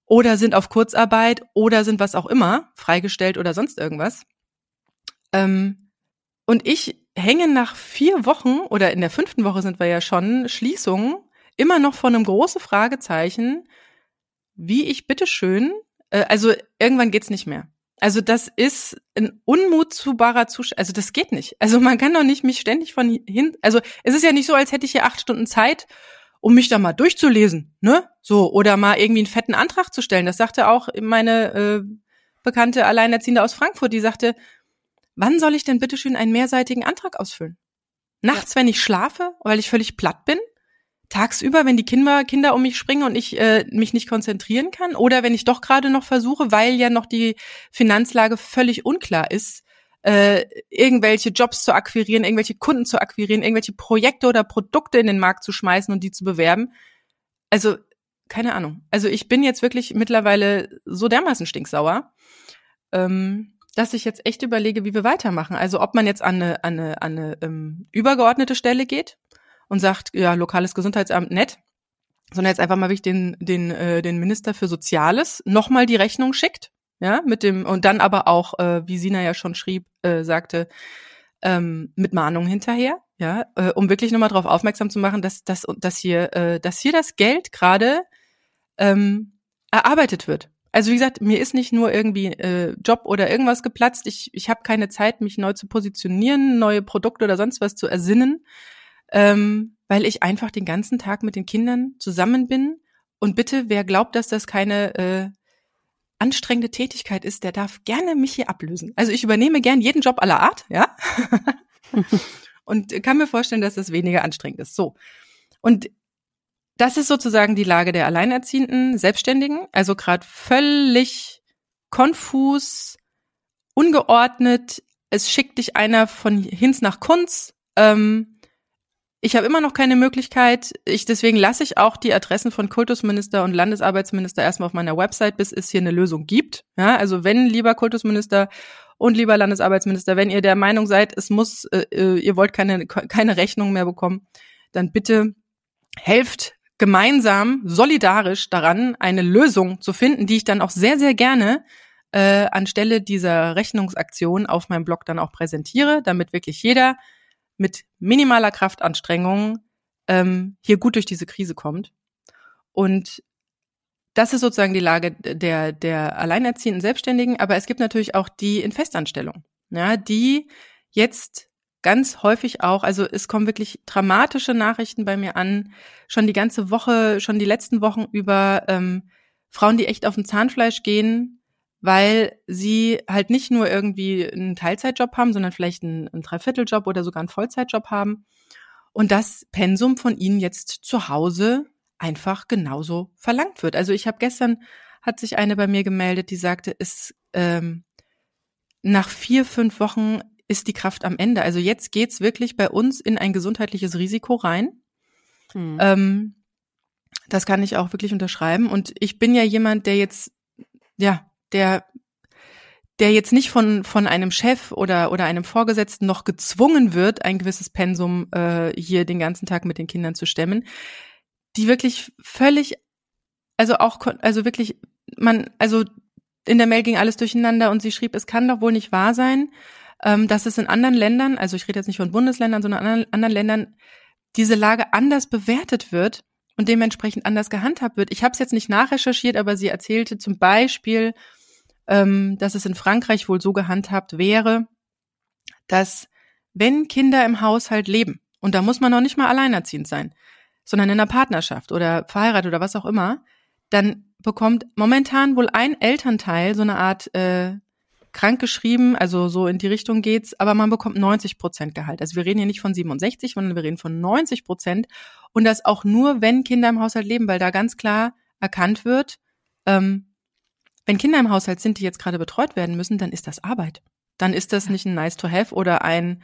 Speaker 2: Oder sind auf Kurzarbeit oder sind was auch immer, freigestellt oder sonst irgendwas. Ähm, und ich hänge nach vier Wochen oder in der fünften Woche sind wir ja schon, Schließung, immer noch vor einem großen Fragezeichen, wie ich bitteschön, äh, also irgendwann geht's nicht mehr. Also das ist ein unmutzubarer Zustand. Also das geht nicht. Also man kann doch nicht mich ständig von hin. Also es ist ja nicht so, als hätte ich hier acht Stunden Zeit, um mich da mal durchzulesen, ne? So oder mal irgendwie einen fetten Antrag zu stellen. Das sagte auch meine äh, bekannte Alleinerziehende aus Frankfurt. Die sagte, wann soll ich denn bitteschön einen mehrseitigen Antrag ausfüllen? Nachts, wenn ich schlafe, weil ich völlig platt bin? Tagsüber, wenn die Kinder, Kinder um mich springen und ich äh, mich nicht konzentrieren kann? Oder wenn ich doch gerade noch versuche, weil ja noch die Finanzlage völlig unklar ist, äh, irgendwelche Jobs zu akquirieren, irgendwelche Kunden zu akquirieren, irgendwelche Projekte oder Produkte in den Markt zu schmeißen und die zu bewerben. Also, keine Ahnung. Also ich bin jetzt wirklich mittlerweile so dermaßen stinksauer. Ähm, dass ich jetzt echt überlege, wie wir weitermachen. Also ob man jetzt an eine, an eine, an eine ähm, übergeordnete Stelle geht und sagt, ja, lokales Gesundheitsamt nett, sondern jetzt einfach mal wirklich den, den, äh, den Minister für Soziales nochmal die Rechnung schickt, ja, mit dem, und dann aber auch, äh, wie Sina ja schon schrieb, äh, sagte, ähm, mit Mahnung hinterher, ja, äh, um wirklich nochmal darauf aufmerksam zu machen, dass, dass, dass hier, äh, dass hier das Geld gerade ähm, erarbeitet wird. Also wie gesagt, mir ist nicht nur irgendwie äh, Job oder irgendwas geplatzt. Ich, ich habe keine Zeit, mich neu zu positionieren, neue Produkte oder sonst was zu ersinnen, ähm, weil ich einfach den ganzen Tag mit den Kindern zusammen bin. Und bitte, wer glaubt, dass das keine äh, anstrengende Tätigkeit ist, der darf gerne mich hier ablösen. Also ich übernehme gern jeden Job aller Art, ja. und kann mir vorstellen, dass das weniger anstrengend ist. So. Und das ist sozusagen die Lage der alleinerziehenden Selbstständigen, also gerade völlig konfus, ungeordnet. Es schickt dich einer von Hinz nach Kunz. Ähm, ich habe immer noch keine Möglichkeit. Ich deswegen lasse ich auch die Adressen von Kultusminister und Landesarbeitsminister erstmal auf meiner Website, bis es hier eine Lösung gibt. Ja, also wenn lieber Kultusminister und lieber Landesarbeitsminister, wenn ihr der Meinung seid, es muss, äh, äh ihr wollt keine keine Rechnung mehr bekommen, dann bitte helft gemeinsam, solidarisch daran, eine Lösung zu finden, die ich dann auch sehr, sehr gerne äh, anstelle dieser Rechnungsaktion auf meinem Blog dann auch präsentiere, damit wirklich jeder mit minimaler Kraftanstrengung ähm, hier gut durch diese Krise kommt. Und das ist sozusagen die Lage der, der alleinerziehenden Selbstständigen, aber es gibt natürlich auch die in Festanstellung, ja, die jetzt ganz häufig auch, also es kommen wirklich dramatische Nachrichten bei mir an, schon die ganze Woche, schon die letzten Wochen über ähm, Frauen, die echt auf dem Zahnfleisch gehen, weil sie halt nicht nur irgendwie einen Teilzeitjob haben, sondern vielleicht einen, einen Dreivierteljob oder sogar einen Vollzeitjob haben und das Pensum von ihnen jetzt zu Hause einfach genauso verlangt wird. Also ich habe gestern hat sich eine bei mir gemeldet, die sagte, es ähm, nach vier fünf Wochen ist die Kraft am Ende. Also jetzt geht's wirklich bei uns in ein gesundheitliches Risiko rein. Hm. Ähm, das kann ich auch wirklich unterschreiben. Und ich bin ja jemand, der jetzt, ja, der, der jetzt nicht von, von einem Chef oder, oder einem Vorgesetzten noch gezwungen wird, ein gewisses Pensum äh, hier den ganzen Tag mit den Kindern zu stemmen, die wirklich völlig, also auch, also wirklich, man, also in der Mail ging alles durcheinander und sie schrieb, es kann doch wohl nicht wahr sein, ähm, dass es in anderen Ländern, also ich rede jetzt nicht von Bundesländern, sondern anderen, anderen Ländern, diese Lage anders bewertet wird und dementsprechend anders gehandhabt wird. Ich habe es jetzt nicht nachrecherchiert, aber sie erzählte zum Beispiel, ähm, dass es in Frankreich wohl so gehandhabt wäre, dass wenn Kinder im Haushalt leben, und da muss man noch nicht mal alleinerziehend sein, sondern in einer Partnerschaft oder verheiratet oder was auch immer, dann bekommt momentan wohl ein Elternteil so eine Art äh, krankgeschrieben, also so in die Richtung geht's, aber man bekommt 90 Prozent Gehalt. Also wir reden hier nicht von 67, sondern wir reden von 90 Prozent und das auch nur, wenn Kinder im Haushalt leben, weil da ganz klar erkannt wird, ähm, wenn Kinder im Haushalt sind, die jetzt gerade betreut werden müssen, dann ist das Arbeit. Dann ist das nicht ein nice to have oder ein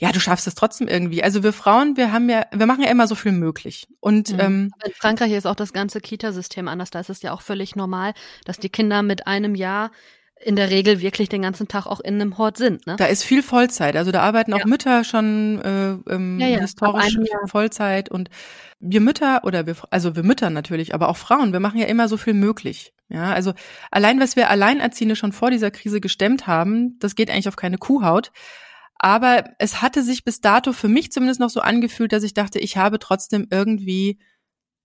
Speaker 2: ja, du schaffst es trotzdem irgendwie. Also wir Frauen, wir haben ja, wir machen ja immer so viel möglich. Und
Speaker 1: mhm. ähm, in Frankreich ist auch das ganze Kita-System anders. Da ist es ja auch völlig normal, dass die Kinder mit einem Jahr in der Regel wirklich den ganzen Tag auch in einem Hort sind. Ne?
Speaker 2: Da ist viel Vollzeit. Also da arbeiten auch ja. Mütter schon äh, ähm, ja, ja. historisch Vollzeit und wir Mütter oder wir, also wir Mütter natürlich, aber auch Frauen, wir machen ja immer so viel möglich. Ja, also allein was wir Alleinerziehende schon vor dieser Krise gestemmt haben, das geht eigentlich auf keine Kuhhaut. Aber es hatte sich bis dato für mich zumindest noch so angefühlt, dass ich dachte, ich habe trotzdem irgendwie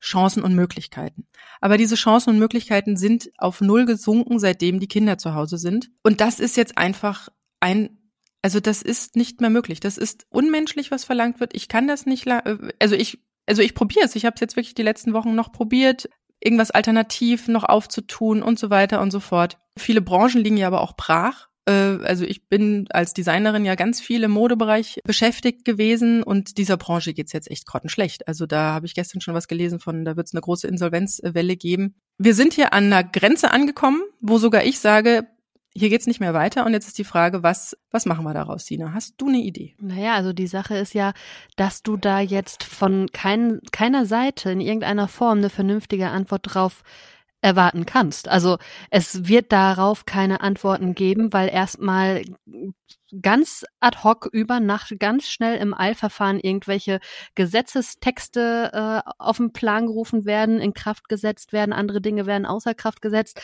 Speaker 2: Chancen und Möglichkeiten. Aber diese Chancen und Möglichkeiten sind auf Null gesunken, seitdem die Kinder zu Hause sind. Und das ist jetzt einfach ein, also das ist nicht mehr möglich. Das ist unmenschlich, was verlangt wird. Ich kann das nicht, also ich, also ich probiere es. Ich habe es jetzt wirklich die letzten Wochen noch probiert, irgendwas alternativ noch aufzutun und so weiter und so fort. Viele Branchen liegen ja aber auch brach. Äh, also ich bin als Designerin ja ganz viel im Modebereich beschäftigt gewesen und dieser Branche geht's jetzt echt grottenschlecht. Also da habe ich gestern schon was gelesen von, da wird es eine große Insolvenzwelle geben. Wir sind hier an einer Grenze angekommen, wo sogar ich sage, hier geht's nicht mehr weiter und jetzt ist die Frage, was, was machen wir daraus, Sina? Hast du eine Idee?
Speaker 1: Naja, also die Sache ist ja, dass du da jetzt von kein, keiner Seite in irgendeiner Form eine vernünftige Antwort drauf erwarten kannst. Also es wird darauf keine Antworten geben, weil erstmal ganz ad hoc über Nacht ganz schnell im Eilverfahren irgendwelche Gesetzestexte äh, auf den Plan gerufen werden, in Kraft gesetzt werden, andere Dinge werden außer Kraft gesetzt.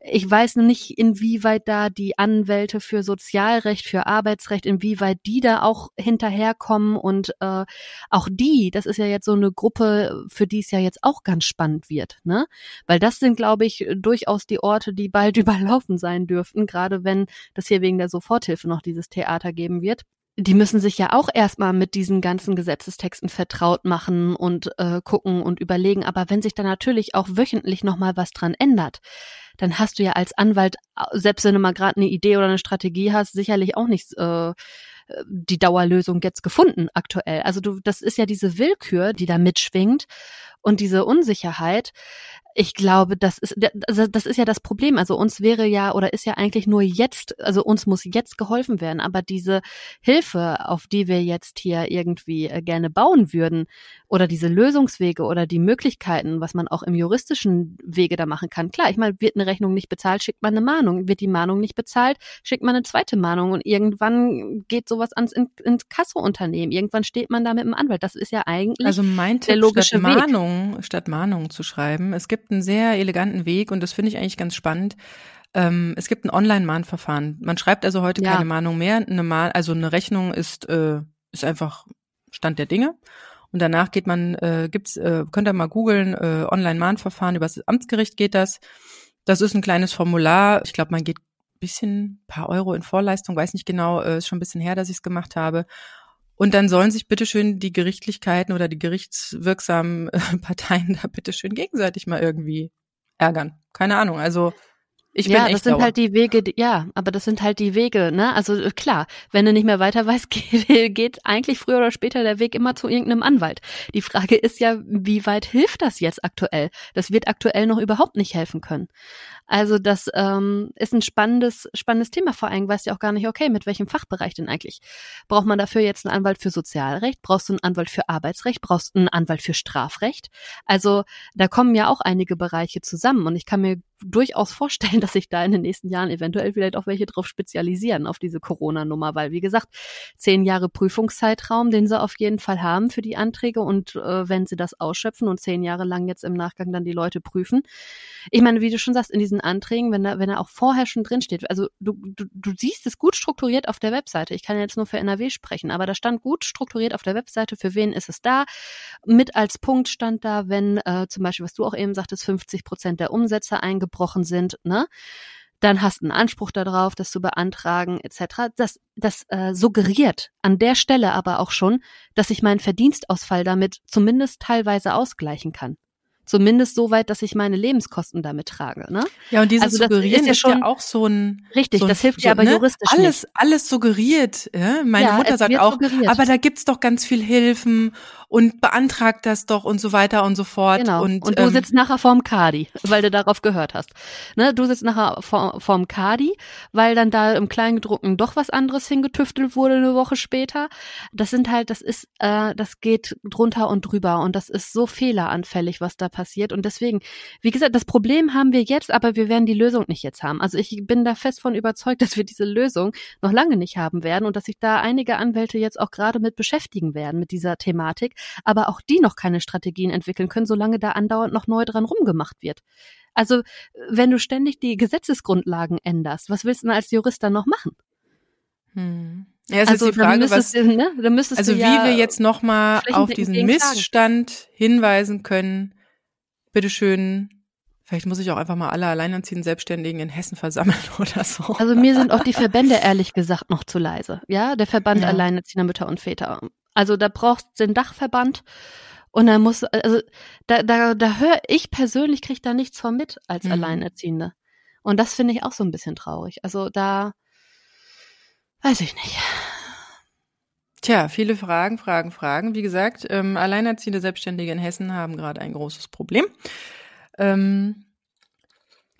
Speaker 1: Ich weiß nicht, inwieweit da die Anwälte für Sozialrecht, für Arbeitsrecht, inwieweit die da auch hinterherkommen und äh, auch die, das ist ja jetzt so eine Gruppe, für die es ja jetzt auch ganz spannend wird, ne? Weil das sind, glaube ich, durchaus die Orte, die bald überlaufen sein dürften, gerade wenn das hier wegen der Soforthilfe noch dieses Theater geben wird die müssen sich ja auch erstmal mit diesen ganzen Gesetzestexten vertraut machen und äh, gucken und überlegen. Aber wenn sich da natürlich auch wöchentlich nochmal was dran ändert, dann hast du ja als Anwalt, selbst wenn du mal gerade eine Idee oder eine Strategie hast, sicherlich auch nicht äh, die Dauerlösung jetzt gefunden aktuell. Also du, das ist ja diese Willkür, die da mitschwingt und diese Unsicherheit. ich glaube, das ist also das ist ja das Problem. Also uns wäre ja oder ist ja eigentlich nur jetzt, also uns muss jetzt geholfen werden. Aber diese Hilfe, auf die wir jetzt hier irgendwie äh, gerne bauen würden, oder diese Lösungswege oder die Möglichkeiten, was man auch im juristischen Wege da machen kann. Klar, ich meine, wird eine Rechnung nicht bezahlt, schickt man eine Mahnung. Wird die Mahnung nicht bezahlt, schickt man eine zweite Mahnung und irgendwann geht sowas ans ins Kassounternehmen. Irgendwann steht man da mit dem Anwalt. Das ist ja eigentlich
Speaker 2: also mein Tipp, der logische Mahnung, Weg. Statt Mahnung zu schreiben. Es gibt einen sehr eleganten Weg und das finde ich eigentlich ganz spannend. Ähm, es gibt ein Online-Mahnverfahren. Man schreibt also heute ja. keine Mahnung mehr. Eine Mahn also eine Rechnung ist, äh, ist einfach Stand der Dinge. Und danach geht man, äh, gibt's, äh, könnt ihr mal googeln, äh, Online-Mahnverfahren, übers Amtsgericht geht das. Das ist ein kleines Formular. Ich glaube, man geht bisschen, paar Euro in Vorleistung, weiß nicht genau, äh, ist schon ein bisschen her, dass ich es gemacht habe. Und dann sollen sich bitteschön die Gerichtlichkeiten oder die gerichtswirksamen äh, Parteien da bitteschön gegenseitig mal irgendwie ärgern. Keine Ahnung. Also ich bin
Speaker 1: ja,
Speaker 2: echt
Speaker 1: das sind
Speaker 2: sauer.
Speaker 1: halt die Wege, die, ja, aber das sind halt die Wege, ne? Also äh, klar, wenn du nicht mehr weiter weißt, geht, geht eigentlich früher oder später der Weg immer zu irgendeinem Anwalt. Die Frage ist ja, wie weit hilft das jetzt aktuell? Das wird aktuell noch überhaupt nicht helfen können. Also das ähm, ist ein spannendes, spannendes Thema. Vor allem weißt du auch gar nicht, okay, mit welchem Fachbereich denn eigentlich? Braucht man dafür jetzt einen Anwalt für Sozialrecht? Brauchst du einen Anwalt für Arbeitsrecht? Brauchst du einen Anwalt für Strafrecht? Also da kommen ja auch einige Bereiche zusammen und ich kann mir durchaus vorstellen, dass sich da in den nächsten Jahren eventuell vielleicht auch welche drauf spezialisieren auf diese Corona-Nummer, weil wie gesagt, zehn Jahre Prüfungszeitraum, den sie auf jeden Fall haben für die Anträge und äh, wenn sie das ausschöpfen und zehn Jahre lang jetzt im Nachgang dann die Leute prüfen. Ich meine, wie du schon sagst, in diesen Anträgen, wenn da, wenn er auch vorher schon drinsteht, also du, du, du siehst es gut strukturiert auf der Webseite. Ich kann jetzt nur für NRW sprechen, aber da stand gut strukturiert auf der Webseite, für wen ist es da. Mit als Punkt stand da, wenn äh, zum Beispiel, was du auch eben sagtest, 50 Prozent der Umsätze eingebrochen sind, ne? Dann hast du einen Anspruch darauf, das zu beantragen, etc. Das, das äh, suggeriert an der Stelle aber auch schon, dass ich meinen Verdienstausfall damit zumindest teilweise ausgleichen kann. Zumindest so weit, dass ich meine Lebenskosten damit trage. Ne?
Speaker 2: Ja, und dieses also Suggerieren ist ja, schon, ist ja auch so ein
Speaker 1: richtig.
Speaker 2: So ein,
Speaker 1: das hilft ja aber ne? juristisch
Speaker 2: alles
Speaker 1: nicht.
Speaker 2: alles suggeriert. Ja? Meine ja, Mutter sagt auch, suggeriert. aber da gibt's doch ganz viel Hilfen und beantragt das doch und so weiter und so fort.
Speaker 1: Genau.
Speaker 2: Und,
Speaker 1: und du ähm, sitzt nachher vorm Kadi, weil du darauf gehört hast. Ne? Du sitzt nachher vor, vorm Kadi, weil dann da im Kleingedruckten doch was anderes hingetüftelt wurde eine Woche später. Das sind halt, das ist, äh, das geht drunter und drüber und das ist so fehleranfällig, was da passiert. Und deswegen, wie gesagt, das Problem haben wir jetzt, aber wir werden die Lösung nicht jetzt haben. Also ich bin da fest von überzeugt, dass wir diese Lösung noch lange nicht haben werden und dass sich da einige Anwälte jetzt auch gerade mit beschäftigen werden, mit dieser Thematik aber auch die noch keine Strategien entwickeln können, solange da andauernd noch neu dran rumgemacht wird. Also, wenn du ständig die Gesetzesgrundlagen änderst, was willst du denn als Jurist dann noch machen?
Speaker 2: Hm. Ja, also ist die Frage, was, du, ne, also wie ja wir jetzt nochmal auf diesen Missstand hinweisen können. Bitteschön, Vielleicht muss ich auch einfach mal alle alleinerziehenden Selbstständigen in Hessen versammeln oder so.
Speaker 1: Also mir sind auch die Verbände ehrlich gesagt noch zu leise. Ja, der Verband ja. alleinerziehender Mütter und Väter. Also da brauchst du den Dachverband und dann muss, also da, da, da höre ich persönlich kriege da nichts von mit als mhm. Alleinerziehende. Und das finde ich auch so ein bisschen traurig. Also da weiß ich nicht.
Speaker 2: Tja, viele Fragen, Fragen, Fragen. Wie gesagt, ähm, alleinerziehende Selbstständige in Hessen haben gerade ein großes Problem. Ähm,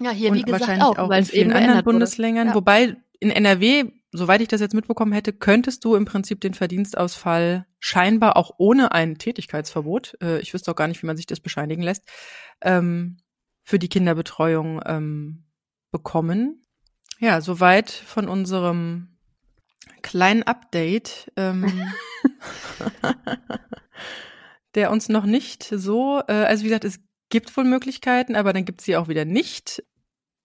Speaker 1: ja, hier wie gesagt
Speaker 2: wahrscheinlich auch, auch in vielen anderen Bundesländern. Ja. Wobei in NRW soweit ich das jetzt mitbekommen hätte, könntest du im Prinzip den Verdienstausfall scheinbar auch ohne ein Tätigkeitsverbot, äh, ich wüsste auch gar nicht, wie man sich das bescheinigen lässt, ähm, für die Kinderbetreuung ähm, bekommen. Ja, soweit von unserem kleinen Update, ähm, der uns noch nicht so, äh, also wie gesagt, es gibt wohl Möglichkeiten, aber dann gibt es sie auch wieder nicht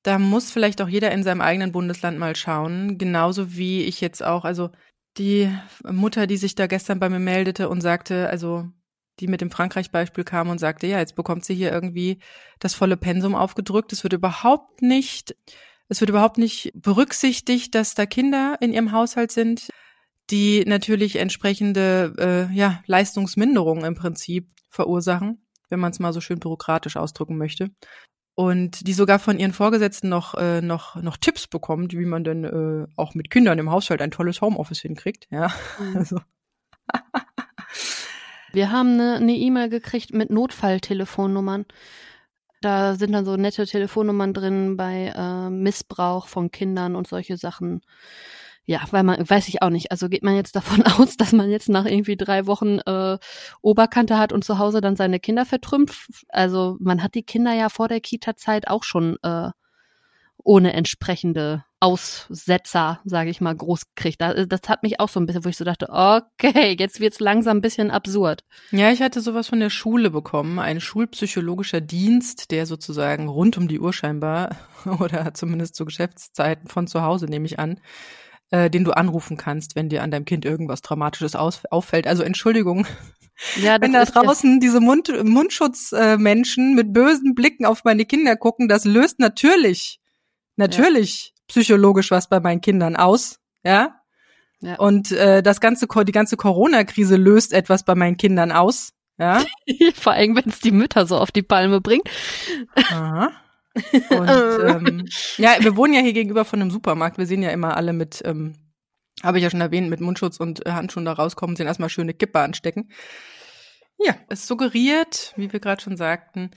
Speaker 2: da muss vielleicht auch jeder in seinem eigenen Bundesland mal schauen, genauso wie ich jetzt auch, also die Mutter, die sich da gestern bei mir meldete und sagte, also die mit dem Frankreich-Beispiel kam und sagte, ja, jetzt bekommt sie hier irgendwie das volle Pensum aufgedrückt. Es wird überhaupt nicht, es wird überhaupt nicht berücksichtigt, dass da Kinder in ihrem Haushalt sind, die natürlich entsprechende äh, ja, Leistungsminderungen im Prinzip verursachen, wenn man es mal so schön bürokratisch ausdrücken möchte und die sogar von ihren Vorgesetzten noch äh, noch noch Tipps bekommt, wie man denn äh, auch mit Kindern im Haushalt ein tolles Homeoffice hinkriegt. Ja, mhm. also.
Speaker 1: Wir haben eine E-Mail e gekriegt mit Notfalltelefonnummern. Da sind dann so nette Telefonnummern drin bei äh, Missbrauch von Kindern und solche Sachen. Ja, weil man, weiß ich auch nicht. Also geht man jetzt davon aus, dass man jetzt nach irgendwie drei Wochen äh, Oberkante hat und zu Hause dann seine Kinder vertrümpft. Also man hat die Kinder ja vor der Kita-Zeit auch schon äh, ohne entsprechende Aussetzer, sage ich mal, groß gekriegt. Das, das hat mich auch so ein bisschen, wo ich so dachte, okay, jetzt wird's langsam ein bisschen absurd.
Speaker 2: Ja, ich hatte sowas von der Schule bekommen, ein schulpsychologischer Dienst, der sozusagen rund um die Uhr scheinbar oder zumindest zu Geschäftszeiten von zu Hause nehme ich an, äh, den du anrufen kannst, wenn dir an deinem Kind irgendwas Traumatisches auffällt. Also Entschuldigung, ja, wenn da draußen diese Mund, Mundschutzmenschen äh, mit bösen Blicken auf meine Kinder gucken, das löst natürlich, natürlich psychologisch was bei meinen Kindern aus, ja. ja. Und äh, das ganze, die ganze Corona-Krise löst etwas bei meinen Kindern aus, ja.
Speaker 1: Vor allem, wenn es die Mütter so auf die Palme bringt. Aha.
Speaker 2: Und ähm, ja, wir wohnen ja hier gegenüber von einem Supermarkt. Wir sehen ja immer alle mit, ähm, habe ich ja schon erwähnt, mit Mundschutz und äh, Handschuhen da rauskommen, sehen erstmal schöne Kippe anstecken. Ja, es suggeriert, wie wir gerade schon sagten,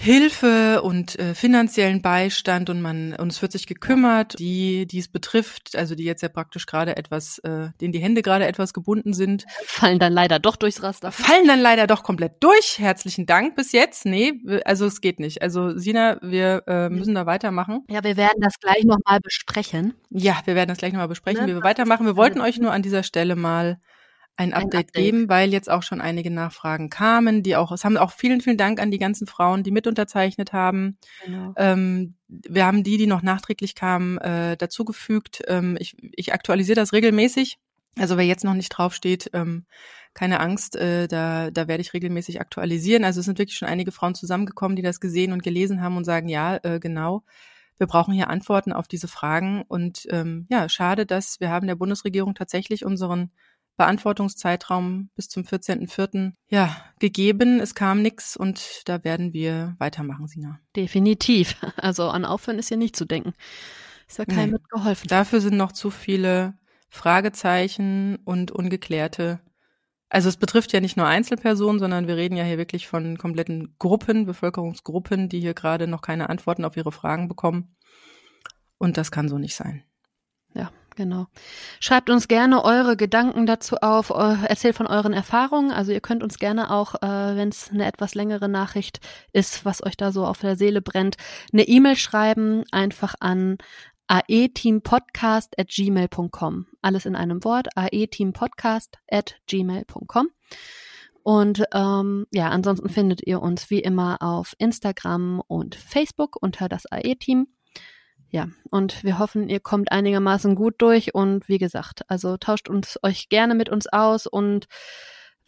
Speaker 2: Hilfe und äh, finanziellen Beistand und man und es wird sich gekümmert, die die es betrifft, also die jetzt ja praktisch gerade etwas, äh, denen die Hände gerade etwas gebunden sind,
Speaker 1: fallen dann leider doch durchs Raster.
Speaker 2: Fallen dann leider doch komplett durch. Herzlichen Dank bis jetzt. Nee, also es geht nicht. Also Sina, wir äh, müssen da weitermachen.
Speaker 1: Ja, wir werden das gleich nochmal besprechen.
Speaker 2: Ja, wir werden das gleich nochmal besprechen, ne? wie wir weitermachen. Wir wollten euch nur an dieser Stelle mal ein Update, ein Update, geben, weil jetzt auch schon einige Nachfragen kamen, die auch, es haben auch vielen, vielen Dank an die ganzen Frauen, die mit unterzeichnet haben. Genau. Ähm, wir haben die, die noch nachträglich kamen, äh, dazugefügt. Ähm, ich, ich aktualisiere das regelmäßig. Also wer jetzt noch nicht draufsteht, ähm, keine Angst, äh, da, da werde ich regelmäßig aktualisieren. Also es sind wirklich schon einige Frauen zusammengekommen, die das gesehen und gelesen haben und sagen, ja, äh, genau. Wir brauchen hier Antworten auf diese Fragen. Und ähm, ja, schade, dass wir haben der Bundesregierung tatsächlich unseren Beantwortungszeitraum bis zum 14.04. ja gegeben. Es kam nichts und da werden wir weitermachen, Sina.
Speaker 1: Definitiv. Also an Aufhören ist ja nicht zu denken. Ist ja keinem nee. mitgeholfen.
Speaker 2: Dafür sind noch zu viele Fragezeichen und ungeklärte. Also es betrifft ja nicht nur Einzelpersonen, sondern wir reden ja hier wirklich von kompletten Gruppen, Bevölkerungsgruppen, die hier gerade noch keine Antworten auf ihre Fragen bekommen. Und das kann so nicht sein.
Speaker 1: Genau. Schreibt uns gerne eure Gedanken dazu auf, erzählt von euren Erfahrungen. Also ihr könnt uns gerne auch, äh, wenn es eine etwas längere Nachricht ist, was euch da so auf der Seele brennt, eine E-Mail schreiben, einfach an aeteampodcast at gmail.com. Alles in einem Wort, aeteampodcast at gmail.com. Und ähm, ja, ansonsten findet ihr uns wie immer auf Instagram und Facebook unter das AE-Team. Ja, und wir hoffen, ihr kommt einigermaßen gut durch und wie gesagt, also tauscht uns euch gerne mit uns aus und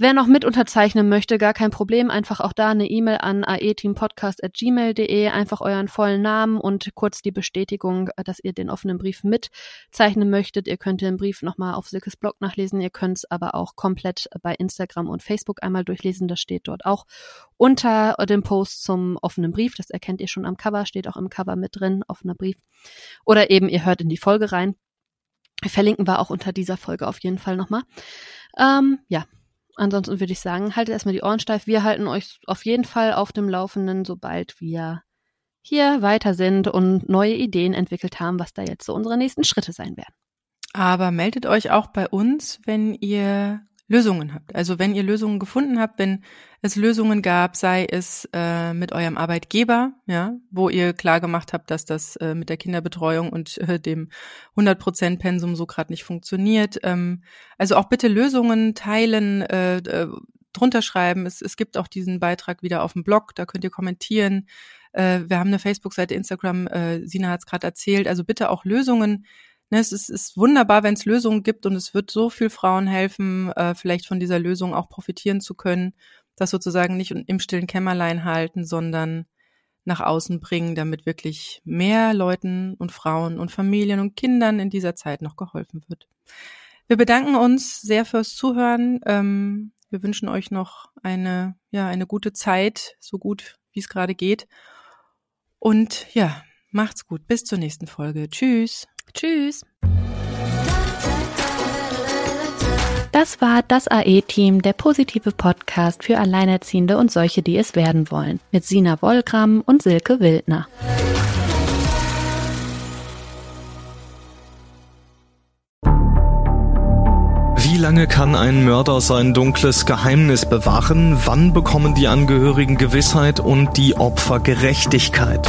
Speaker 1: Wer noch mit unterzeichnen möchte, gar kein Problem. Einfach auch da eine E-Mail an aeteampodcast.gmail.de, einfach euren vollen Namen und kurz die Bestätigung, dass ihr den offenen Brief mitzeichnen möchtet. Ihr könnt den Brief nochmal auf Silkes Blog nachlesen. Ihr könnt es aber auch komplett bei Instagram und Facebook einmal durchlesen. Das steht dort auch unter dem Post zum offenen Brief. Das erkennt ihr schon am Cover, steht auch im Cover mit drin, offener Brief. Oder eben ihr hört in die Folge rein. Verlinken wir auch unter dieser Folge auf jeden Fall nochmal. Ähm, ja, Ansonsten würde ich sagen, haltet erstmal die Ohren steif. Wir halten euch auf jeden Fall auf dem Laufenden, sobald wir hier weiter sind und neue Ideen entwickelt haben, was da jetzt so unsere nächsten Schritte sein werden.
Speaker 2: Aber meldet euch auch bei uns, wenn ihr Lösungen habt. Also wenn ihr Lösungen gefunden habt, wenn es Lösungen gab, sei es äh, mit eurem Arbeitgeber, ja, wo ihr klar gemacht habt, dass das äh, mit der Kinderbetreuung und äh, dem 100% Pensum so gerade nicht funktioniert. Ähm, also auch bitte Lösungen teilen, äh, äh, drunter schreiben. Es, es gibt auch diesen Beitrag wieder auf dem Blog, da könnt ihr kommentieren. Äh, wir haben eine Facebook-Seite, Instagram, äh, Sina hat es gerade erzählt. Also bitte auch Lösungen Ne, es ist, ist wunderbar, wenn es Lösungen gibt und es wird so viel Frauen helfen, äh, vielleicht von dieser Lösung auch profitieren zu können, das sozusagen nicht im stillen Kämmerlein halten, sondern nach außen bringen, damit wirklich mehr Leuten und Frauen und Familien und Kindern in dieser Zeit noch geholfen wird. Wir bedanken uns sehr fürs Zuhören. Ähm, wir wünschen euch noch eine, ja, eine gute Zeit, so gut wie es gerade geht. Und ja, macht's gut. Bis zur nächsten Folge. Tschüss.
Speaker 1: Tschüss. Das war das AE-Team, der positive Podcast für Alleinerziehende und solche, die es werden wollen, mit Sina Wollgramm und Silke Wildner.
Speaker 3: Wie lange kann ein Mörder sein dunkles Geheimnis bewahren? Wann bekommen die Angehörigen Gewissheit und die Opfer Gerechtigkeit?